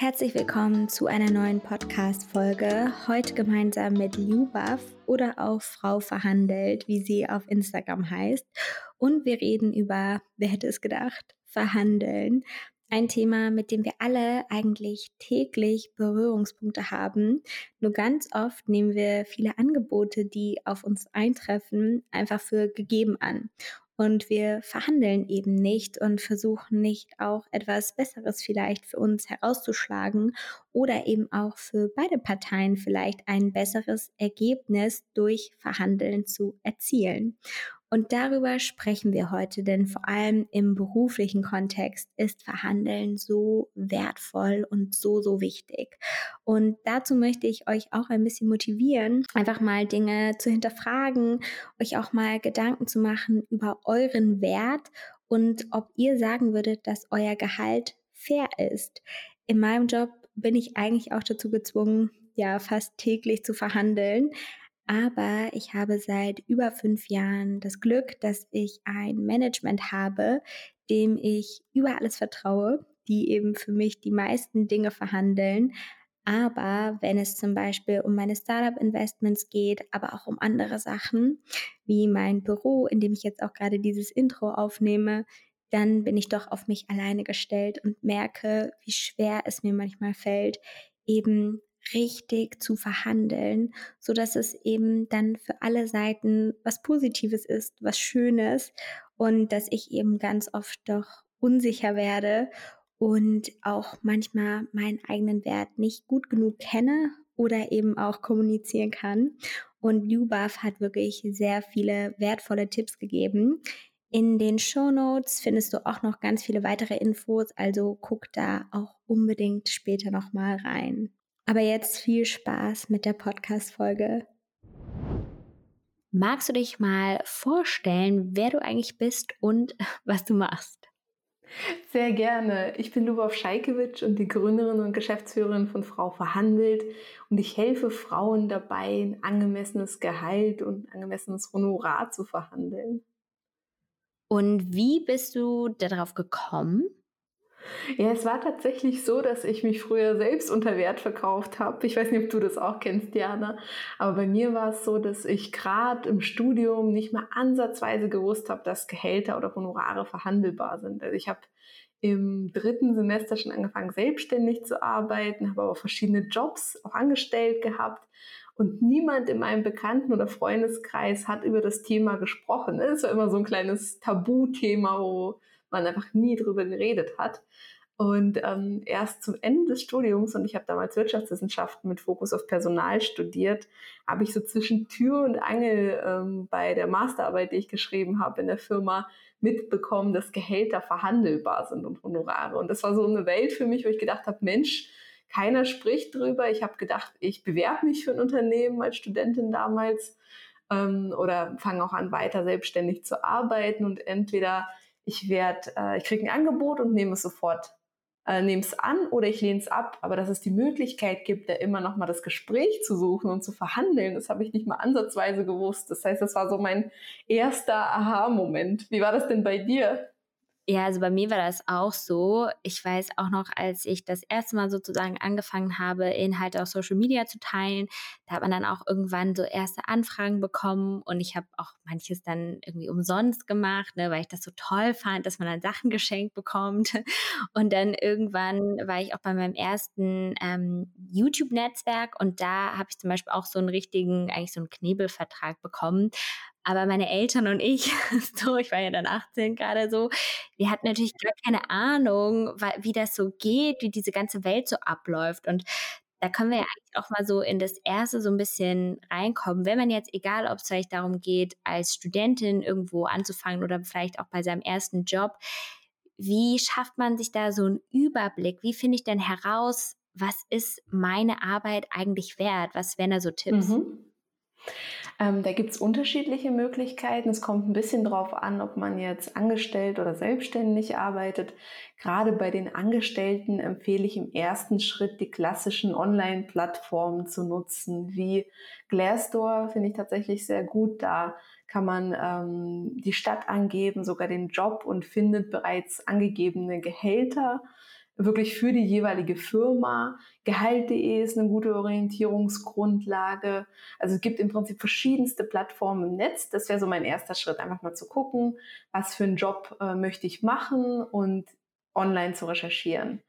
Herzlich willkommen zu einer neuen Podcast-Folge. Heute gemeinsam mit Lubaf oder auch Frau Verhandelt, wie sie auf Instagram heißt. Und wir reden über, wer hätte es gedacht, Verhandeln. Ein Thema, mit dem wir alle eigentlich täglich Berührungspunkte haben. Nur ganz oft nehmen wir viele Angebote, die auf uns eintreffen, einfach für gegeben an. Und wir verhandeln eben nicht und versuchen nicht auch etwas Besseres vielleicht für uns herauszuschlagen oder eben auch für beide Parteien vielleicht ein besseres Ergebnis durch Verhandeln zu erzielen. Und darüber sprechen wir heute, denn vor allem im beruflichen Kontext ist Verhandeln so wertvoll und so, so wichtig. Und dazu möchte ich euch auch ein bisschen motivieren, einfach mal Dinge zu hinterfragen, euch auch mal Gedanken zu machen über euren Wert und ob ihr sagen würdet, dass euer Gehalt fair ist. In meinem Job bin ich eigentlich auch dazu gezwungen, ja, fast täglich zu verhandeln. Aber ich habe seit über fünf Jahren das Glück, dass ich ein Management habe, dem ich über alles vertraue, die eben für mich die meisten Dinge verhandeln. Aber wenn es zum Beispiel um meine Startup-Investments geht, aber auch um andere Sachen, wie mein Büro, in dem ich jetzt auch gerade dieses Intro aufnehme, dann bin ich doch auf mich alleine gestellt und merke, wie schwer es mir manchmal fällt, eben richtig zu verhandeln, so dass es eben dann für alle Seiten was Positives ist, was Schönes und dass ich eben ganz oft doch unsicher werde und auch manchmal meinen eigenen Wert nicht gut genug kenne oder eben auch kommunizieren kann. Und Lubaf hat wirklich sehr viele wertvolle Tipps gegeben. In den Show Notes findest du auch noch ganz viele weitere Infos, also guck da auch unbedingt später nochmal rein. Aber jetzt viel Spaß mit der Podcast-Folge. Magst du dich mal vorstellen, wer du eigentlich bist und was du machst? Sehr gerne. Ich bin Lubov Scheikewitsch und die Gründerin und Geschäftsführerin von Frau Verhandelt und ich helfe Frauen dabei, ein angemessenes Gehalt und angemessenes Honorar zu verhandeln. Und wie bist du darauf gekommen? Ja, es war tatsächlich so, dass ich mich früher selbst unter Wert verkauft habe. Ich weiß nicht, ob du das auch kennst, Diana. Aber bei mir war es so, dass ich gerade im Studium nicht mal ansatzweise gewusst habe, dass Gehälter oder Honorare verhandelbar sind. Also ich habe im dritten Semester schon angefangen, selbstständig zu arbeiten, habe aber verschiedene Jobs auch angestellt gehabt. Und niemand in meinem Bekannten- oder Freundeskreis hat über das Thema gesprochen. Es war immer so ein kleines Tabuthema, wo man einfach nie drüber geredet hat. Und ähm, erst zum Ende des Studiums, und ich habe damals Wirtschaftswissenschaften mit Fokus auf Personal studiert, habe ich so zwischen Tür und Angel ähm, bei der Masterarbeit, die ich geschrieben habe in der Firma, mitbekommen, dass Gehälter verhandelbar sind und Honorare. Und das war so eine Welt für mich, wo ich gedacht habe, Mensch, keiner spricht drüber. Ich habe gedacht, ich bewerbe mich für ein Unternehmen als Studentin damals ähm, oder fange auch an, weiter selbstständig zu arbeiten und entweder ich werde, äh, ich kriege ein Angebot und nehme es sofort, äh, nehme es an oder ich lehne es ab. Aber dass es die Möglichkeit gibt, da immer noch mal das Gespräch zu suchen und zu verhandeln, das habe ich nicht mal ansatzweise gewusst. Das heißt, das war so mein erster Aha-Moment. Wie war das denn bei dir? Ja, also bei mir war das auch so. Ich weiß auch noch, als ich das erste Mal sozusagen angefangen habe, Inhalte auf Social Media zu teilen, da hat man dann auch irgendwann so erste Anfragen bekommen und ich habe auch manches dann irgendwie umsonst gemacht, ne, weil ich das so toll fand, dass man dann Sachen geschenkt bekommt. Und dann irgendwann war ich auch bei meinem ersten ähm, YouTube-Netzwerk und da habe ich zum Beispiel auch so einen richtigen, eigentlich so einen Knebelvertrag bekommen, aber meine Eltern und ich, so, ich war ja dann 18 gerade so, wir hatten natürlich gar keine Ahnung, wie das so geht, wie diese ganze Welt so abläuft. Und da können wir ja eigentlich auch mal so in das erste so ein bisschen reinkommen. Wenn man jetzt, egal ob es vielleicht darum geht, als Studentin irgendwo anzufangen oder vielleicht auch bei seinem ersten Job, wie schafft man sich da so einen Überblick? Wie finde ich denn heraus, was ist meine Arbeit eigentlich wert? Was wären da so Tipps? Mhm. Ähm, da gibt es unterschiedliche Möglichkeiten. Es kommt ein bisschen drauf an, ob man jetzt angestellt oder selbstständig arbeitet. Gerade bei den Angestellten empfehle ich im ersten Schritt die klassischen Online-Plattformen zu nutzen, wie Glassdoor finde ich tatsächlich sehr gut. Da kann man ähm, die Stadt angeben, sogar den Job und findet bereits angegebene Gehälter wirklich für die jeweilige Firma. Gehalt.de ist eine gute Orientierungsgrundlage. Also es gibt im Prinzip verschiedenste Plattformen im Netz. Das wäre so mein erster Schritt, einfach mal zu gucken, was für einen Job äh, möchte ich machen und online zu recherchieren.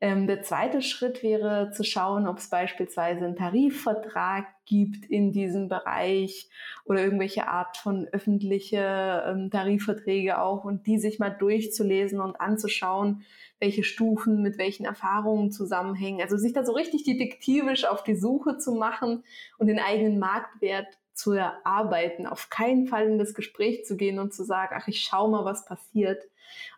Ähm, der zweite Schritt wäre zu schauen, ob es beispielsweise einen Tarifvertrag gibt in diesem Bereich oder irgendwelche Art von öffentliche ähm, Tarifverträge auch und die sich mal durchzulesen und anzuschauen, welche Stufen mit welchen Erfahrungen zusammenhängen. Also sich da so richtig detektivisch auf die Suche zu machen und den eigenen Marktwert zu erarbeiten, auf keinen Fall in das Gespräch zu gehen und zu sagen, ach, ich schau mal, was passiert.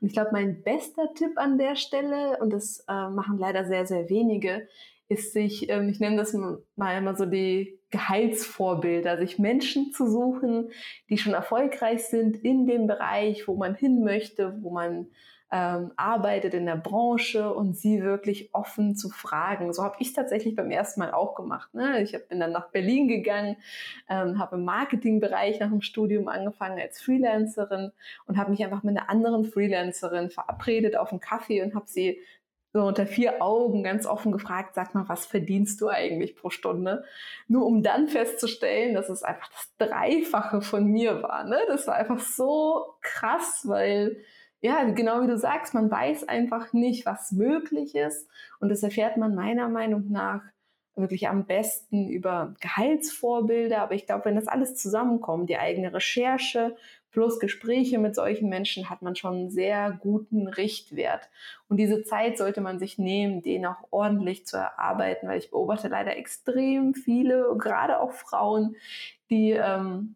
Und ich glaube, mein bester Tipp an der Stelle, und das äh, machen leider sehr, sehr wenige, ist sich, ähm, ich nenne das mal immer so die Gehaltsvorbilder, sich Menschen zu suchen, die schon erfolgreich sind in dem Bereich, wo man hin möchte, wo man ähm, arbeitet in der Branche und sie wirklich offen zu fragen. So habe ich tatsächlich beim ersten Mal auch gemacht. Ne? Ich bin dann nach Berlin gegangen, ähm, habe im Marketingbereich nach dem Studium angefangen als Freelancerin und habe mich einfach mit einer anderen Freelancerin verabredet auf einen Kaffee und habe sie so unter vier Augen ganz offen gefragt, sag mal, was verdienst du eigentlich pro Stunde? Nur um dann festzustellen, dass es einfach das Dreifache von mir war. Ne? Das war einfach so krass, weil ja, genau wie du sagst, man weiß einfach nicht, was möglich ist. Und das erfährt man meiner Meinung nach wirklich am besten über Gehaltsvorbilder. Aber ich glaube, wenn das alles zusammenkommt, die eigene Recherche plus Gespräche mit solchen Menschen, hat man schon einen sehr guten Richtwert. Und diese Zeit sollte man sich nehmen, den auch ordentlich zu erarbeiten, weil ich beobachte leider extrem viele, gerade auch Frauen, die ähm,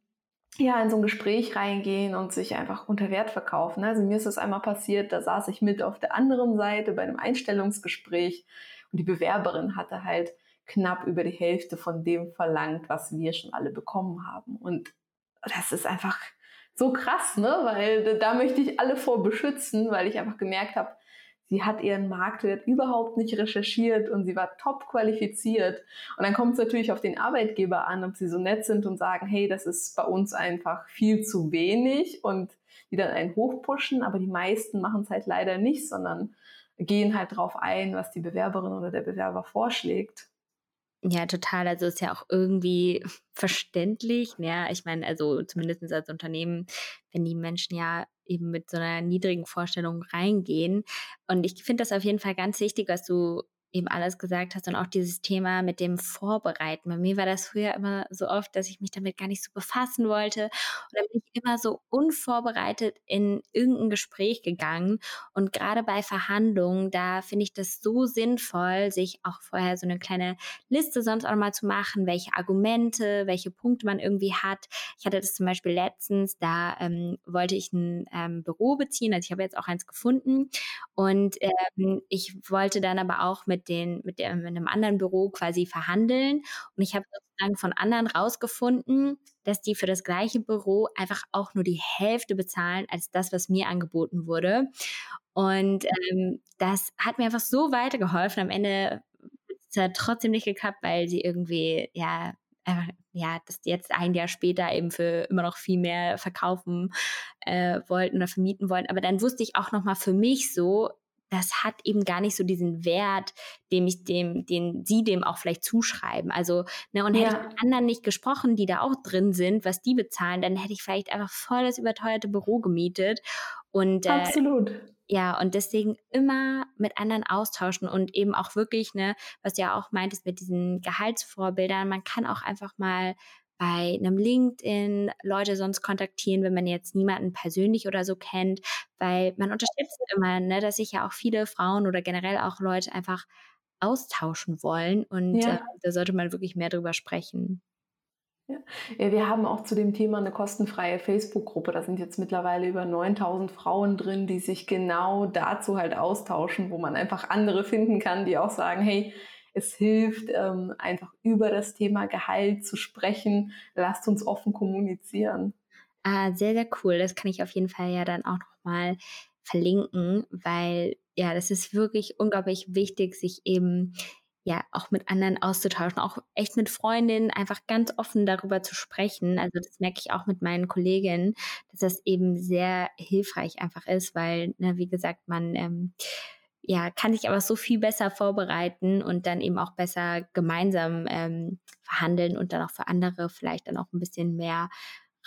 ja, in so ein Gespräch reingehen und sich einfach unter Wert verkaufen. Also mir ist das einmal passiert, da saß ich mit auf der anderen Seite bei einem Einstellungsgespräch und die Bewerberin hatte halt knapp über die Hälfte von dem verlangt, was wir schon alle bekommen haben. Und das ist einfach so krass, ne? Weil da möchte ich alle vor beschützen, weil ich einfach gemerkt habe, sie hat ihren Marktwert überhaupt nicht recherchiert und sie war top qualifiziert. Und dann kommt es natürlich auf den Arbeitgeber an, ob sie so nett sind und sagen, hey, das ist bei uns einfach viel zu wenig und die dann einen hochpushen. Aber die meisten machen es halt leider nicht, sondern gehen halt drauf ein, was die Bewerberin oder der Bewerber vorschlägt. Ja, total. Also ist ja auch irgendwie verständlich. Ja, ne? ich meine, also zumindest als Unternehmen, wenn die Menschen ja eben mit so einer niedrigen Vorstellung reingehen. Und ich finde das auf jeden Fall ganz wichtig, was du eben alles gesagt hast und auch dieses Thema mit dem Vorbereiten. Bei mir war das früher immer so oft, dass ich mich damit gar nicht so befassen wollte. Und dann bin ich immer so unvorbereitet in irgendein Gespräch gegangen. Und gerade bei Verhandlungen, da finde ich das so sinnvoll, sich auch vorher so eine kleine Liste sonst auch mal zu machen, welche Argumente, welche Punkte man irgendwie hat. Ich hatte das zum Beispiel letztens, da ähm, wollte ich ein ähm, Büro beziehen. Also ich habe jetzt auch eins gefunden. Und ähm, ich wollte dann aber auch mit den, mit, der, mit einem anderen Büro quasi verhandeln. Und ich habe sozusagen von anderen rausgefunden, dass die für das gleiche Büro einfach auch nur die Hälfte bezahlen als das, was mir angeboten wurde. Und ähm, das hat mir einfach so weitergeholfen. Am Ende hat es trotzdem nicht geklappt, weil sie irgendwie, ja, einfach, ja, das jetzt ein Jahr später eben für immer noch viel mehr verkaufen äh, wollten oder vermieten wollten. Aber dann wusste ich auch noch mal für mich so, das hat eben gar nicht so diesen Wert, dem ich dem, den sie dem auch vielleicht zuschreiben. Also, ne, und hätte ja. ich mit anderen nicht gesprochen, die da auch drin sind, was die bezahlen, dann hätte ich vielleicht einfach voll das überteuerte Büro gemietet. Und, äh, Absolut. Ja, und deswegen immer mit anderen austauschen und eben auch wirklich, ne, was du ja auch meintest mit diesen Gehaltsvorbildern, man kann auch einfach mal bei einem LinkedIn Leute sonst kontaktieren, wenn man jetzt niemanden persönlich oder so kennt, weil man unterstützt immer, ne, dass sich ja auch viele Frauen oder generell auch Leute einfach austauschen wollen und ja. äh, da sollte man wirklich mehr drüber sprechen. Ja. ja. wir haben auch zu dem Thema eine kostenfreie Facebook-Gruppe. Da sind jetzt mittlerweile über 9000 Frauen drin, die sich genau dazu halt austauschen, wo man einfach andere finden kann, die auch sagen, hey, es hilft, ähm, einfach über das Thema Gehalt zu sprechen. Lasst uns offen kommunizieren. Ah, sehr, sehr cool. Das kann ich auf jeden Fall ja dann auch nochmal verlinken, weil ja, das ist wirklich unglaublich wichtig, sich eben ja auch mit anderen auszutauschen, auch echt mit Freundinnen einfach ganz offen darüber zu sprechen. Also das merke ich auch mit meinen Kolleginnen, dass das eben sehr hilfreich einfach ist, weil, ne, wie gesagt, man ähm, ja, kann sich aber so viel besser vorbereiten und dann eben auch besser gemeinsam ähm, verhandeln und dann auch für andere vielleicht dann auch ein bisschen mehr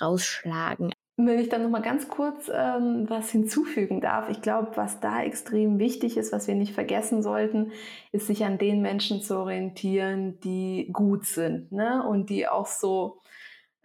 rausschlagen. Wenn ich dann noch mal ganz kurz ähm, was hinzufügen darf, ich glaube, was da extrem wichtig ist, was wir nicht vergessen sollten, ist sich an den Menschen zu orientieren, die gut sind ne? und die auch so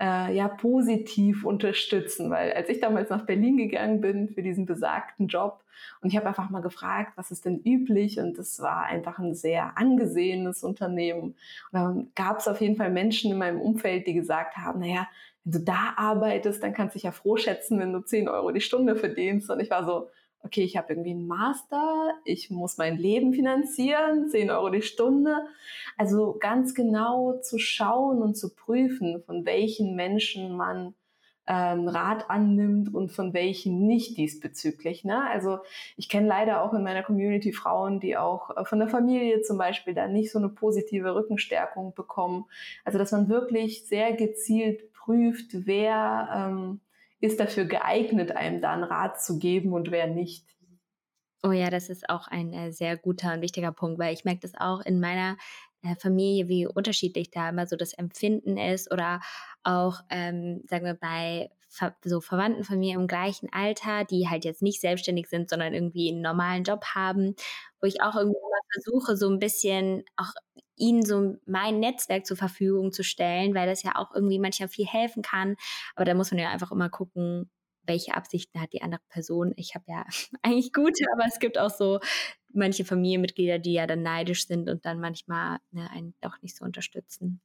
äh, ja positiv unterstützen, weil als ich damals nach Berlin gegangen bin für diesen besagten Job und ich habe einfach mal gefragt, was ist denn üblich? Und es war einfach ein sehr angesehenes Unternehmen. Und dann gab es auf jeden Fall Menschen in meinem Umfeld, die gesagt haben, naja, wenn du da arbeitest, dann kannst du dich ja froh schätzen, wenn du 10 Euro die Stunde verdienst. Und ich war so, okay, ich habe irgendwie einen Master, ich muss mein Leben finanzieren, 10 Euro die Stunde. Also ganz genau zu schauen und zu prüfen, von welchen Menschen man ähm, Rat annimmt und von welchen nicht diesbezüglich. Ne? Also ich kenne leider auch in meiner Community Frauen, die auch äh, von der Familie zum Beispiel da nicht so eine positive Rückenstärkung bekommen. Also dass man wirklich sehr gezielt prüft, wer ähm, ist dafür geeignet, einem da einen Rat zu geben und wer nicht. Oh ja, das ist auch ein äh, sehr guter und wichtiger Punkt, weil ich merke das auch in meiner äh, Familie, wie unterschiedlich da immer so das Empfinden ist oder auch, ähm, sagen wir, bei so Verwandten von mir im gleichen Alter, die halt jetzt nicht selbstständig sind, sondern irgendwie einen normalen Job haben, wo ich auch irgendwie immer versuche, so ein bisschen auch ihnen so mein Netzwerk zur Verfügung zu stellen, weil das ja auch irgendwie manchmal viel helfen kann. Aber da muss man ja einfach immer gucken, welche Absichten hat die andere Person. Ich habe ja eigentlich gute, aber es gibt auch so manche Familienmitglieder, die ja dann neidisch sind und dann manchmal ne, einen doch nicht so unterstützen.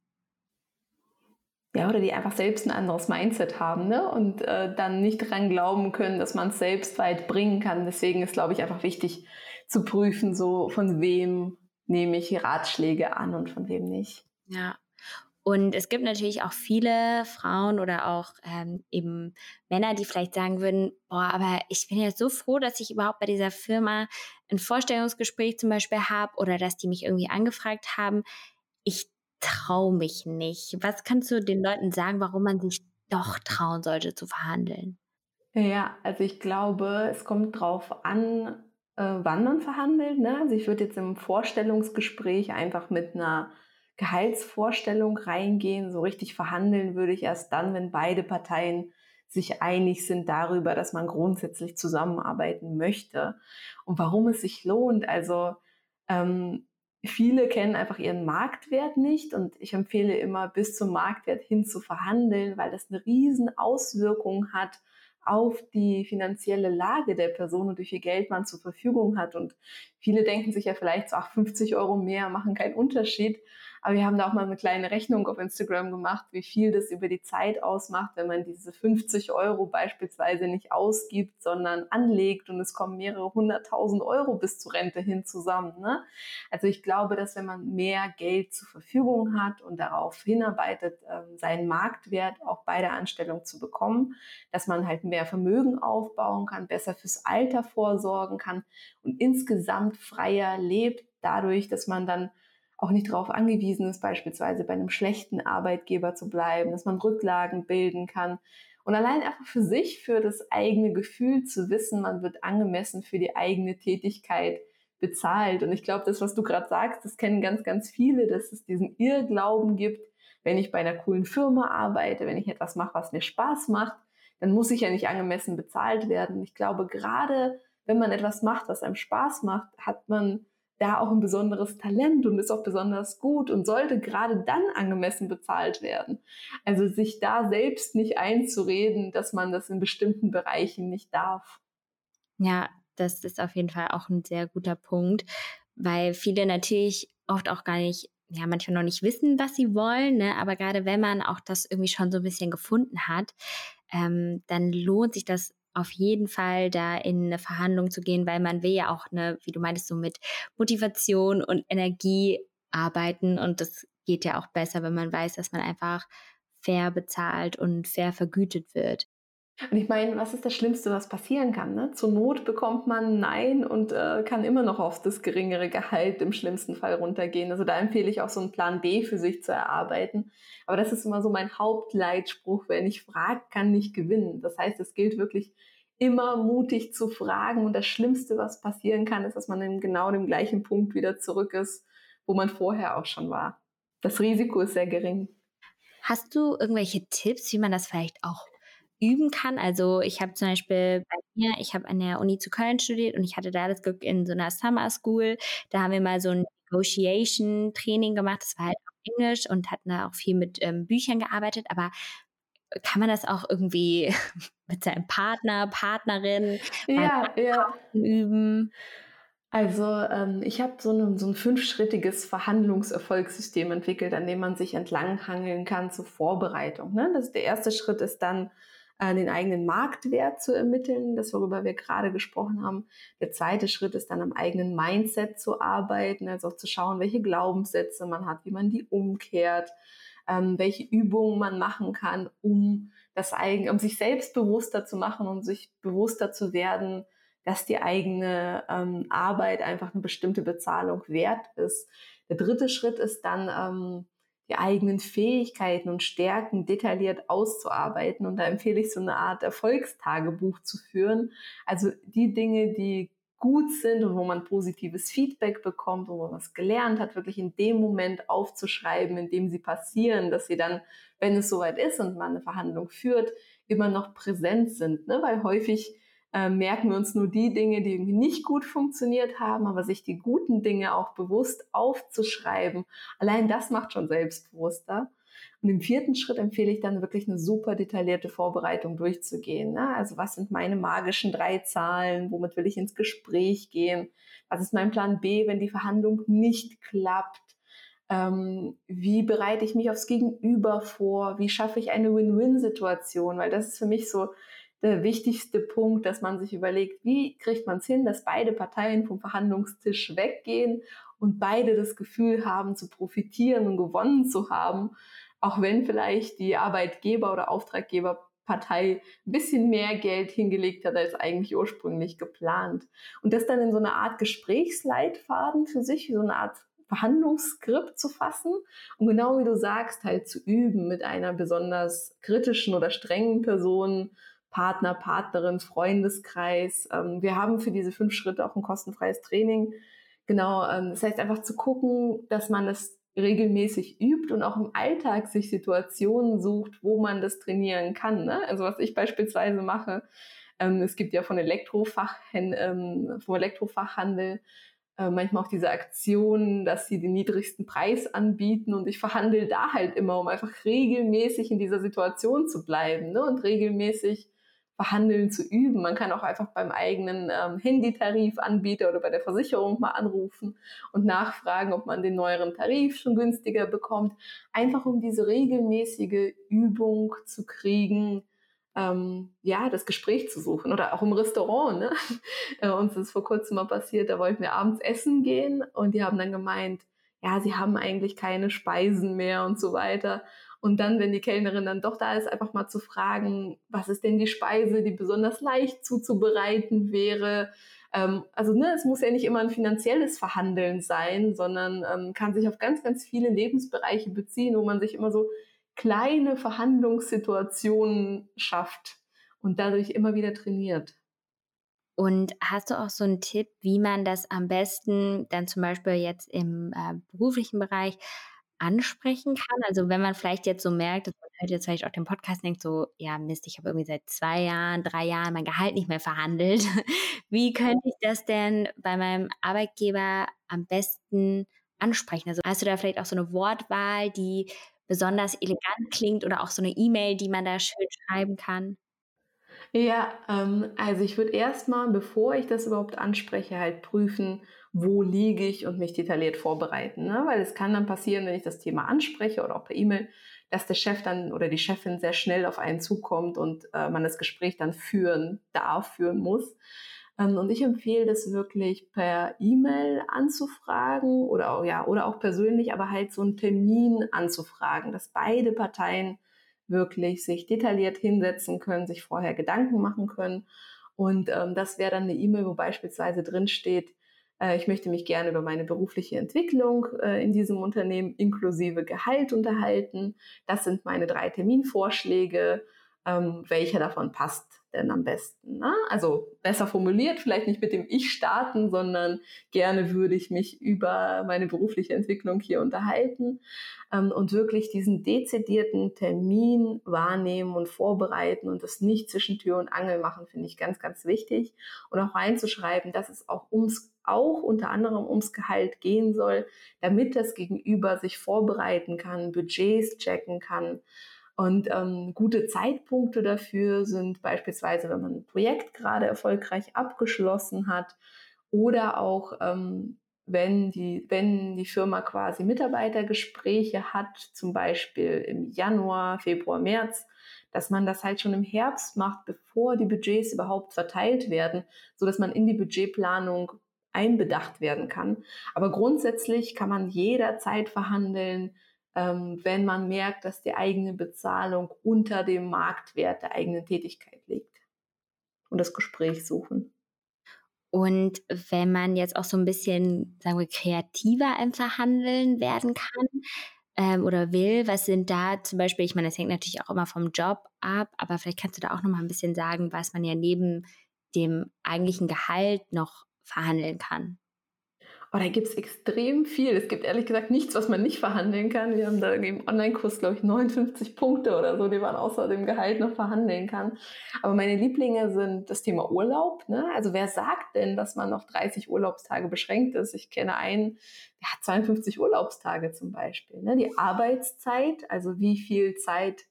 Ja, oder die einfach selbst ein anderes Mindset haben ne? und äh, dann nicht daran glauben können, dass man es selbst weit bringen kann. Deswegen ist, glaube ich, einfach wichtig zu prüfen, so von wem nehme ich Ratschläge an und von wem nicht. Ja. Und es gibt natürlich auch viele Frauen oder auch ähm, eben Männer, die vielleicht sagen würden, boah, aber ich bin jetzt so froh, dass ich überhaupt bei dieser Firma ein Vorstellungsgespräch zum Beispiel habe oder dass die mich irgendwie angefragt haben. Ich traue mich nicht. Was kannst du den Leuten sagen, warum man sich doch trauen sollte zu verhandeln? Ja, also ich glaube, es kommt drauf an, wann man verhandelt. Ne? Also ich würde jetzt im Vorstellungsgespräch einfach mit einer Gehaltsvorstellung reingehen. So richtig verhandeln würde ich erst dann, wenn beide Parteien sich einig sind darüber, dass man grundsätzlich zusammenarbeiten möchte. Und warum es sich lohnt, also ähm, viele kennen einfach ihren Marktwert nicht und ich empfehle immer, bis zum Marktwert hin zu verhandeln, weil das eine riesen Auswirkung hat auf die finanzielle Lage der Person und wie viel Geld man zur Verfügung hat. Und viele denken sich ja vielleicht so, ach, 50 Euro mehr machen keinen Unterschied. Aber wir haben da auch mal eine kleine Rechnung auf Instagram gemacht, wie viel das über die Zeit ausmacht, wenn man diese 50 Euro beispielsweise nicht ausgibt, sondern anlegt und es kommen mehrere hunderttausend Euro bis zur Rente hin zusammen. Ne? Also ich glaube, dass wenn man mehr Geld zur Verfügung hat und darauf hinarbeitet, ähm, seinen Marktwert auch bei der Anstellung zu bekommen, dass man halt mehr Vermögen aufbauen kann, besser fürs Alter vorsorgen kann und insgesamt freier lebt, dadurch, dass man dann auch nicht darauf angewiesen ist, beispielsweise bei einem schlechten Arbeitgeber zu bleiben, dass man Rücklagen bilden kann. Und allein einfach für sich, für das eigene Gefühl zu wissen, man wird angemessen für die eigene Tätigkeit bezahlt. Und ich glaube, das, was du gerade sagst, das kennen ganz, ganz viele, dass es diesen Irrglauben gibt, wenn ich bei einer coolen Firma arbeite, wenn ich etwas mache, was mir Spaß macht, dann muss ich ja nicht angemessen bezahlt werden. Ich glaube, gerade wenn man etwas macht, was einem Spaß macht, hat man da auch ein besonderes Talent und ist auch besonders gut und sollte gerade dann angemessen bezahlt werden. Also sich da selbst nicht einzureden, dass man das in bestimmten Bereichen nicht darf. Ja, das ist auf jeden Fall auch ein sehr guter Punkt, weil viele natürlich oft auch gar nicht, ja, manchmal noch nicht wissen, was sie wollen, ne? aber gerade wenn man auch das irgendwie schon so ein bisschen gefunden hat, ähm, dann lohnt sich das auf jeden Fall da in eine Verhandlung zu gehen, weil man will ja auch eine, wie du meintest, so mit Motivation und Energie arbeiten und das geht ja auch besser, wenn man weiß, dass man einfach fair bezahlt und fair vergütet wird. Und ich meine, was ist das Schlimmste, was passieren kann? Ne? Zur Not bekommt man Nein und äh, kann immer noch auf das geringere Gehalt im schlimmsten Fall runtergehen. Also da empfehle ich auch so einen Plan B für sich zu erarbeiten. Aber das ist immer so mein Hauptleitspruch, wer nicht fragt, kann nicht gewinnen. Das heißt, es gilt wirklich immer mutig zu fragen. Und das Schlimmste, was passieren kann, ist, dass man in genau dem gleichen Punkt wieder zurück ist, wo man vorher auch schon war. Das Risiko ist sehr gering. Hast du irgendwelche Tipps, wie man das vielleicht auch üben kann? Also ich habe zum Beispiel bei mir, ich habe an der Uni zu Köln studiert und ich hatte da das Glück in so einer Summer School. Da haben wir mal so ein Negotiation-Training gemacht. Das war halt auf Englisch und hatten da auch viel mit ähm, Büchern gearbeitet. Aber kann man das auch irgendwie mit seinem Partner, Partnerin ja, ja. üben? Also ähm, ich habe so, ein, so ein fünfschrittiges Verhandlungserfolgssystem entwickelt, an dem man sich entlanghangeln kann zur Vorbereitung. Ne? Das, der erste Schritt ist dann, äh, den eigenen Marktwert zu ermitteln, das worüber wir gerade gesprochen haben. Der zweite Schritt ist dann am eigenen Mindset zu arbeiten, also auch zu schauen, welche Glaubenssätze man hat, wie man die umkehrt ähm, welche Übungen man machen kann, um das eigene, um sich selbst bewusster zu machen und um sich bewusster zu werden, dass die eigene ähm, Arbeit einfach eine bestimmte Bezahlung wert ist. Der dritte Schritt ist dann, ähm, die eigenen Fähigkeiten und Stärken detailliert auszuarbeiten. Und da empfehle ich so eine Art Erfolgstagebuch zu führen. Also die Dinge, die gut sind und wo man positives Feedback bekommt, wo man was gelernt hat, wirklich in dem Moment aufzuschreiben, in dem sie passieren, dass sie dann, wenn es soweit ist und man eine Verhandlung führt, immer noch präsent sind. Ne? Weil häufig äh, merken wir uns nur die Dinge, die irgendwie nicht gut funktioniert haben, aber sich die guten Dinge auch bewusst aufzuschreiben, allein das macht schon selbstbewusster. Und im vierten Schritt empfehle ich dann wirklich eine super detaillierte Vorbereitung durchzugehen. Ne? Also was sind meine magischen drei Zahlen? Womit will ich ins Gespräch gehen? Was ist mein Plan B, wenn die Verhandlung nicht klappt? Ähm, wie bereite ich mich aufs Gegenüber vor? Wie schaffe ich eine Win-Win-Situation? Weil das ist für mich so der wichtigste Punkt, dass man sich überlegt, wie kriegt man es hin, dass beide Parteien vom Verhandlungstisch weggehen und beide das Gefühl haben, zu profitieren und gewonnen zu haben auch wenn vielleicht die Arbeitgeber- oder Auftraggeberpartei ein bisschen mehr Geld hingelegt hat als eigentlich ursprünglich geplant. Und das dann in so eine Art Gesprächsleitfaden für sich, so eine Art Verhandlungsskript zu fassen und genau wie du sagst, halt zu üben mit einer besonders kritischen oder strengen Person, Partner, Partnerin, Freundeskreis. Ähm, wir haben für diese fünf Schritte auch ein kostenfreies Training. Genau, ähm, das heißt einfach zu gucken, dass man es regelmäßig übt und auch im Alltag sich Situationen sucht, wo man das trainieren kann. Ne? Also was ich beispielsweise mache, ähm, es gibt ja von Elektrofachhänd ähm, vom Elektrofachhandel äh, manchmal auch diese Aktionen, dass sie den niedrigsten Preis anbieten und ich verhandle da halt immer, um einfach regelmäßig in dieser Situation zu bleiben ne? und regelmäßig Verhandeln zu üben. Man kann auch einfach beim eigenen ähm, Handytarifanbieter oder bei der Versicherung mal anrufen und nachfragen, ob man den neueren Tarif schon günstiger bekommt. Einfach um diese regelmäßige Übung zu kriegen, ähm, ja, das Gespräch zu suchen oder auch im Restaurant. Ne? Äh, uns ist vor kurzem mal passiert, da wollten wir abends essen gehen und die haben dann gemeint, ja, sie haben eigentlich keine Speisen mehr und so weiter. Und dann, wenn die Kellnerin dann doch da ist, einfach mal zu fragen, was ist denn die Speise, die besonders leicht zuzubereiten wäre. Ähm, also ne, es muss ja nicht immer ein finanzielles Verhandeln sein, sondern ähm, kann sich auf ganz, ganz viele Lebensbereiche beziehen, wo man sich immer so kleine Verhandlungssituationen schafft und dadurch immer wieder trainiert. Und hast du auch so einen Tipp, wie man das am besten dann zum Beispiel jetzt im äh, beruflichen Bereich ansprechen kann? Also wenn man vielleicht jetzt so merkt, dass man hört jetzt vielleicht auch den Podcast denkt so, ja Mist, ich habe irgendwie seit zwei Jahren, drei Jahren mein Gehalt nicht mehr verhandelt. Wie könnte ich das denn bei meinem Arbeitgeber am besten ansprechen? Also hast du da vielleicht auch so eine Wortwahl, die besonders elegant klingt oder auch so eine E-Mail, die man da schön schreiben kann? Ja, ähm, also ich würde erstmal, bevor ich das überhaupt anspreche, halt prüfen, wo liege ich und mich detailliert vorbereiten. Ne? Weil es kann dann passieren, wenn ich das Thema anspreche oder auch per E-Mail, dass der Chef dann oder die Chefin sehr schnell auf einen zukommt und äh, man das Gespräch dann führen darf, führen muss. Ähm, und ich empfehle das wirklich per E-Mail anzufragen oder auch, ja, oder auch persönlich, aber halt so einen Termin anzufragen, dass beide Parteien wirklich sich detailliert hinsetzen können, sich vorher Gedanken machen können. Und ähm, das wäre dann eine E-Mail, wo beispielsweise drin steht, ich möchte mich gerne über meine berufliche Entwicklung äh, in diesem Unternehmen inklusive Gehalt unterhalten. Das sind meine drei Terminvorschläge. Ähm, welcher davon passt denn am besten. Ne? Also besser formuliert, vielleicht nicht mit dem Ich starten, sondern gerne würde ich mich über meine berufliche Entwicklung hier unterhalten ähm, und wirklich diesen dezidierten Termin wahrnehmen und vorbereiten und das nicht zwischen Tür und Angel machen, finde ich ganz, ganz wichtig. Und auch reinzuschreiben, dass es auch ums auch unter anderem ums Gehalt gehen soll, damit das Gegenüber sich vorbereiten kann, Budgets checken kann. Und ähm, gute Zeitpunkte dafür sind beispielsweise, wenn man ein Projekt gerade erfolgreich abgeschlossen hat oder auch ähm, wenn die, wenn die Firma quasi Mitarbeitergespräche hat, zum Beispiel im Januar, Februar, März, dass man das halt schon im Herbst macht, bevor die Budgets überhaupt verteilt werden, so dass man in die Budgetplanung einbedacht werden kann. Aber grundsätzlich kann man jederzeit verhandeln, ähm, wenn man merkt, dass die eigene Bezahlung unter dem Marktwert der eigenen Tätigkeit liegt. Und das Gespräch suchen. Und wenn man jetzt auch so ein bisschen, sagen wir, kreativer im Verhandeln werden kann ähm, oder will, was sind da zum Beispiel, ich meine, das hängt natürlich auch immer vom Job ab, aber vielleicht kannst du da auch noch mal ein bisschen sagen, was man ja neben dem eigentlichen Gehalt noch verhandeln kann. Oh, da gibt es extrem viel. Es gibt ehrlich gesagt nichts, was man nicht verhandeln kann. Wir haben da im Online-Kurs, glaube ich, 59 Punkte oder so, die man außer dem Gehalt noch verhandeln kann. Aber meine Lieblinge sind das Thema Urlaub. Ne? Also wer sagt denn, dass man noch 30 Urlaubstage beschränkt ist? Ich kenne einen, der hat 52 Urlaubstage zum Beispiel. Ne? Die Arbeitszeit, also wie viel Zeit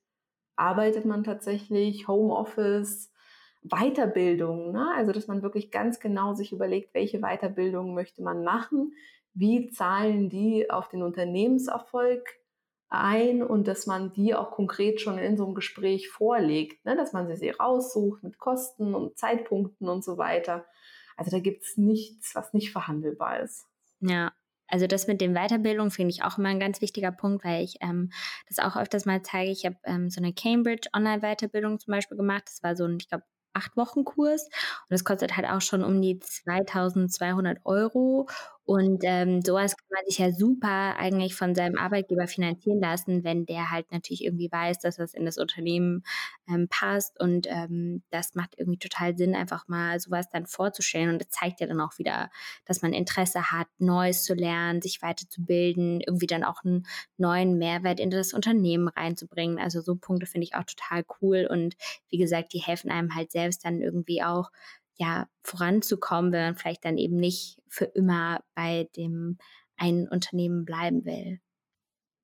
arbeitet man tatsächlich, Homeoffice, Weiterbildung, ne? also dass man wirklich ganz genau sich überlegt, welche Weiterbildung möchte man machen, wie zahlen die auf den Unternehmenserfolg ein und dass man die auch konkret schon in so einem Gespräch vorlegt, ne? dass man sie sich raussucht mit Kosten und Zeitpunkten und so weiter. Also da gibt es nichts, was nicht verhandelbar ist. Ja, also das mit den Weiterbildungen finde ich auch immer ein ganz wichtiger Punkt, weil ich ähm, das auch öfters mal zeige. Ich habe ähm, so eine Cambridge Online-Weiterbildung zum Beispiel gemacht. Das war so ein, ich glaube, acht Wochen Kurs und das kostet halt auch schon um die 2200 Euro und ähm, sowas kann man sich ja super eigentlich von seinem Arbeitgeber finanzieren lassen, wenn der halt natürlich irgendwie weiß, dass das in das Unternehmen ähm, passt. Und ähm, das macht irgendwie total Sinn, einfach mal sowas dann vorzustellen. Und das zeigt ja dann auch wieder, dass man Interesse hat, Neues zu lernen, sich weiterzubilden, irgendwie dann auch einen neuen Mehrwert in das Unternehmen reinzubringen. Also so Punkte finde ich auch total cool. Und wie gesagt, die helfen einem halt selbst dann irgendwie auch ja, voranzukommen, wenn man vielleicht dann eben nicht für immer bei dem einen Unternehmen bleiben will.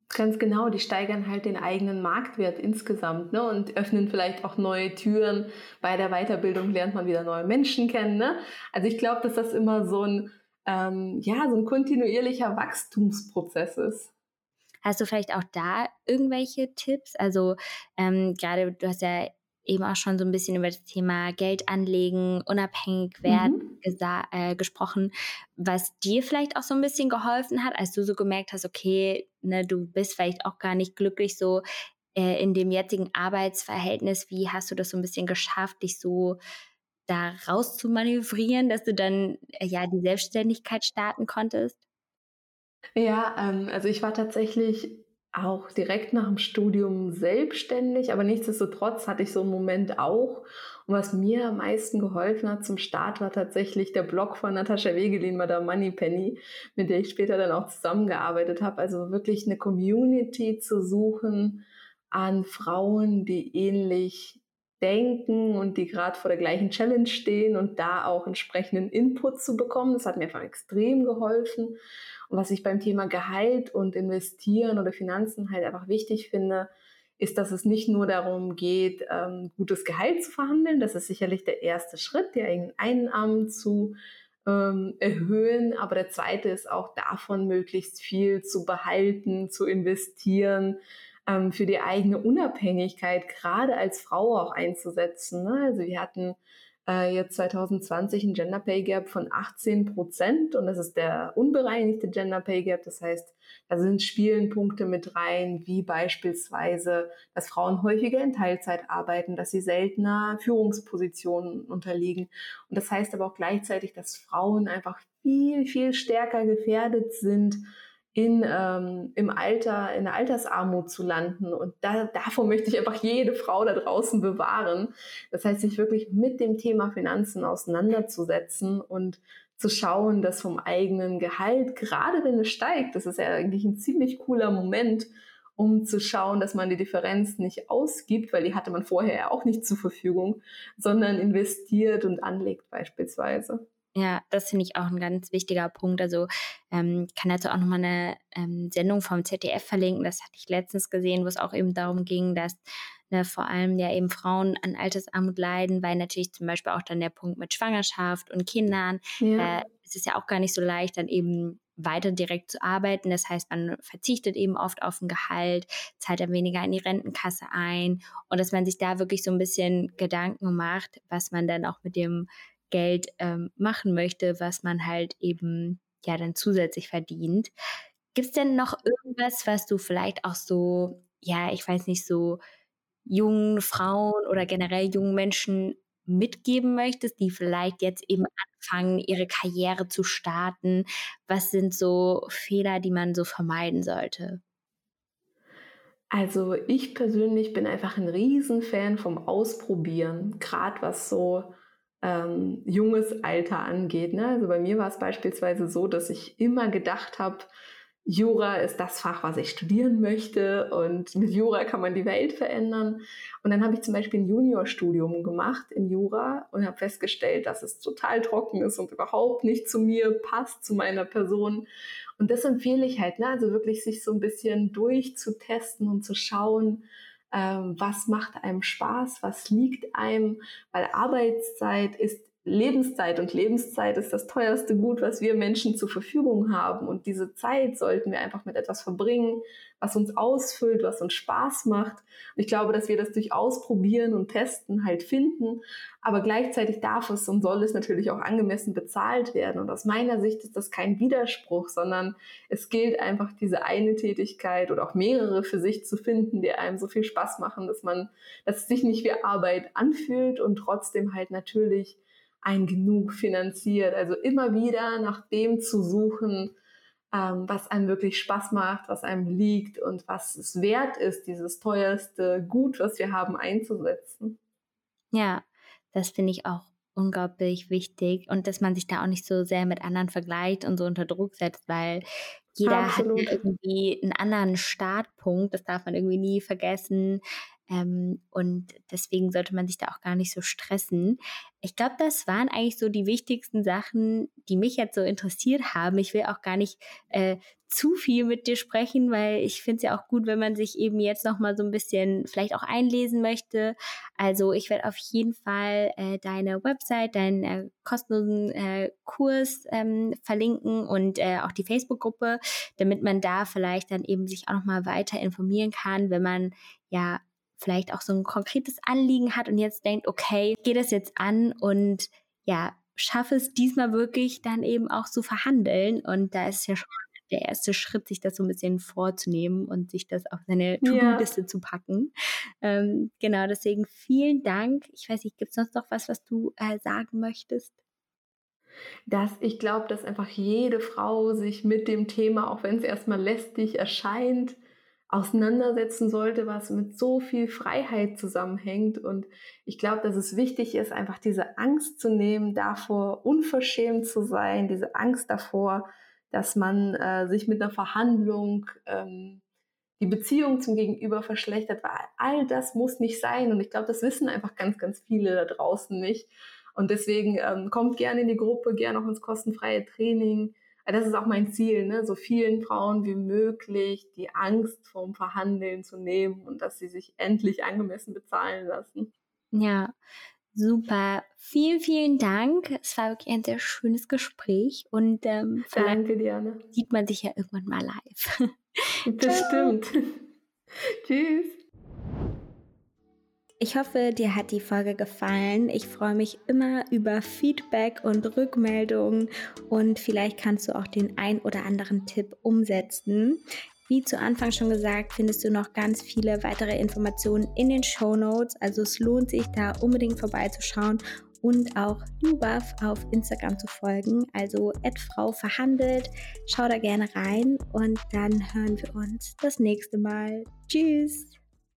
Ganz genau, die steigern halt den eigenen Marktwert insgesamt ne, und öffnen vielleicht auch neue Türen. Bei der Weiterbildung lernt man wieder neue Menschen kennen. Ne? Also ich glaube, dass das immer so ein, ähm, ja, so ein kontinuierlicher Wachstumsprozess ist. Hast du vielleicht auch da irgendwelche Tipps? Also ähm, gerade, du hast ja eben auch schon so ein bisschen über das Thema Geld anlegen, unabhängig werden mhm. äh, gesprochen, was dir vielleicht auch so ein bisschen geholfen hat, als du so gemerkt hast, okay, ne, du bist vielleicht auch gar nicht glücklich so äh, in dem jetzigen Arbeitsverhältnis. Wie hast du das so ein bisschen geschafft, dich so da raus zu manövrieren, dass du dann äh, ja die Selbstständigkeit starten konntest? Ja, ähm, also ich war tatsächlich auch direkt nach dem Studium selbstständig, aber nichtsdestotrotz hatte ich so einen Moment auch. Und was mir am meisten geholfen hat zum Start war tatsächlich der Blog von Natascha Wegelin, Madame Moneypenny, mit der ich später dann auch zusammengearbeitet habe. Also wirklich eine Community zu suchen an Frauen, die ähnlich denken und die gerade vor der gleichen Challenge stehen und da auch entsprechenden Input zu bekommen. Das hat mir einfach extrem geholfen. Und was ich beim Thema Gehalt und Investieren oder Finanzen halt einfach wichtig finde, ist, dass es nicht nur darum geht, ähm, gutes Gehalt zu verhandeln. Das ist sicherlich der erste Schritt, die eigenen Einnahmen zu ähm, erhöhen. Aber der zweite ist auch davon, möglichst viel zu behalten, zu investieren, ähm, für die eigene Unabhängigkeit, gerade als Frau auch einzusetzen. Ne? Also wir hatten äh, jetzt 2020 ein Gender Pay Gap von 18 Prozent und das ist der unbereinigte Gender Pay Gap. Das heißt, da sind spielen Punkte mit rein, wie beispielsweise, dass Frauen häufiger in Teilzeit arbeiten, dass sie seltener Führungspositionen unterliegen. Und das heißt aber auch gleichzeitig, dass Frauen einfach viel, viel stärker gefährdet sind, in, ähm, im Alter, in der Altersarmut zu landen. Und da, davor möchte ich einfach jede Frau da draußen bewahren. Das heißt, sich wirklich mit dem Thema Finanzen auseinanderzusetzen und zu schauen, dass vom eigenen Gehalt, gerade wenn es steigt, das ist ja eigentlich ein ziemlich cooler Moment, um zu schauen, dass man die Differenz nicht ausgibt, weil die hatte man vorher ja auch nicht zur Verfügung, sondern investiert und anlegt beispielsweise. Ja, das finde ich auch ein ganz wichtiger Punkt. Also ähm, kann dazu auch nochmal eine ähm, Sendung vom ZDF verlinken. Das hatte ich letztens gesehen, wo es auch eben darum ging, dass ne, vor allem ja eben Frauen an Altersarmut leiden, weil natürlich zum Beispiel auch dann der Punkt mit Schwangerschaft und Kindern, ja. äh, es ist ja auch gar nicht so leicht, dann eben weiter direkt zu arbeiten. Das heißt, man verzichtet eben oft auf ein Gehalt, zahlt dann weniger in die Rentenkasse ein und dass man sich da wirklich so ein bisschen Gedanken macht, was man dann auch mit dem Geld ähm, machen möchte, was man halt eben ja dann zusätzlich verdient. Gibt es denn noch irgendwas, was du vielleicht auch so, ja, ich weiß nicht, so jungen Frauen oder generell jungen Menschen mitgeben möchtest, die vielleicht jetzt eben anfangen, ihre Karriere zu starten? Was sind so Fehler, die man so vermeiden sollte? Also ich persönlich bin einfach ein Riesenfan vom Ausprobieren, gerade was so ähm, junges Alter angeht. Ne? Also bei mir war es beispielsweise so, dass ich immer gedacht habe, Jura ist das Fach, was ich studieren möchte und mit Jura kann man die Welt verändern. Und dann habe ich zum Beispiel ein Juniorstudium gemacht in Jura und habe festgestellt, dass es total trocken ist und überhaupt nicht zu mir passt, zu meiner Person. Und das empfehle ich halt, ne? also wirklich sich so ein bisschen durchzutesten und zu schauen, was macht einem Spaß, was liegt einem, weil Arbeitszeit ist Lebenszeit und Lebenszeit ist das teuerste Gut, was wir Menschen zur Verfügung haben. Und diese Zeit sollten wir einfach mit etwas verbringen, was uns ausfüllt, was uns Spaß macht. Und ich glaube, dass wir das durch Ausprobieren und Testen halt finden. Aber gleichzeitig darf es und soll es natürlich auch angemessen bezahlt werden. Und aus meiner Sicht ist das kein Widerspruch, sondern es gilt einfach diese eine Tätigkeit oder auch mehrere für sich zu finden, die einem so viel Spaß machen, dass man, dass es sich nicht wie Arbeit anfühlt und trotzdem halt natürlich ein Genug finanziert. Also immer wieder nach dem zu suchen, ähm, was einem wirklich Spaß macht, was einem liegt und was es wert ist, dieses teuerste Gut, was wir haben, einzusetzen. Ja, das finde ich auch unglaublich wichtig und dass man sich da auch nicht so sehr mit anderen vergleicht und so unter Druck setzt, weil jeder Absolut. hat irgendwie einen anderen Startpunkt, das darf man irgendwie nie vergessen. Ähm, und deswegen sollte man sich da auch gar nicht so stressen. Ich glaube, das waren eigentlich so die wichtigsten Sachen, die mich jetzt so interessiert haben. Ich will auch gar nicht äh, zu viel mit dir sprechen, weil ich finde es ja auch gut, wenn man sich eben jetzt noch mal so ein bisschen vielleicht auch einlesen möchte. Also ich werde auf jeden Fall äh, deine Website, deinen äh, kostenlosen äh, Kurs ähm, verlinken und äh, auch die Facebook-Gruppe, damit man da vielleicht dann eben sich auch noch mal weiter informieren kann, wenn man ja vielleicht auch so ein konkretes Anliegen hat und jetzt denkt, okay, gehe das jetzt an und ja, schaffe es diesmal wirklich dann eben auch zu verhandeln. Und da ist ja schon der erste Schritt, sich das so ein bisschen vorzunehmen und sich das auf seine To-Do-Liste ja. zu packen. Ähm, genau, deswegen vielen Dank. Ich weiß nicht, gibt es sonst noch was, was du äh, sagen möchtest? dass ich glaube, dass einfach jede Frau sich mit dem Thema, auch wenn es erstmal lästig erscheint, auseinandersetzen sollte, was mit so viel Freiheit zusammenhängt. Und ich glaube, dass es wichtig ist, einfach diese Angst zu nehmen, davor unverschämt zu sein, diese Angst davor, dass man äh, sich mit einer Verhandlung ähm, die Beziehung zum Gegenüber verschlechtert, weil all das muss nicht sein. Und ich glaube, das wissen einfach ganz, ganz viele da draußen nicht. Und deswegen ähm, kommt gerne in die Gruppe, gerne auch ins kostenfreie Training das ist auch mein Ziel, ne? so vielen Frauen wie möglich die Angst vorm Verhandeln zu nehmen und dass sie sich endlich angemessen bezahlen lassen. Ja, super. Vielen, vielen Dank. Es war wirklich ein sehr schönes Gespräch und ähm, Danke, Diana. sieht man sich ja irgendwann mal live. Bestimmt. Tschüss. Ich hoffe, dir hat die Folge gefallen. Ich freue mich immer über Feedback und Rückmeldungen und vielleicht kannst du auch den ein oder anderen Tipp umsetzen. Wie zu Anfang schon gesagt, findest du noch ganz viele weitere Informationen in den Show Notes. Also es lohnt sich da unbedingt vorbeizuschauen und auch Lubaf auf Instagram zu folgen, also Frau verhandelt. Schau da gerne rein und dann hören wir uns das nächste Mal. Tschüss!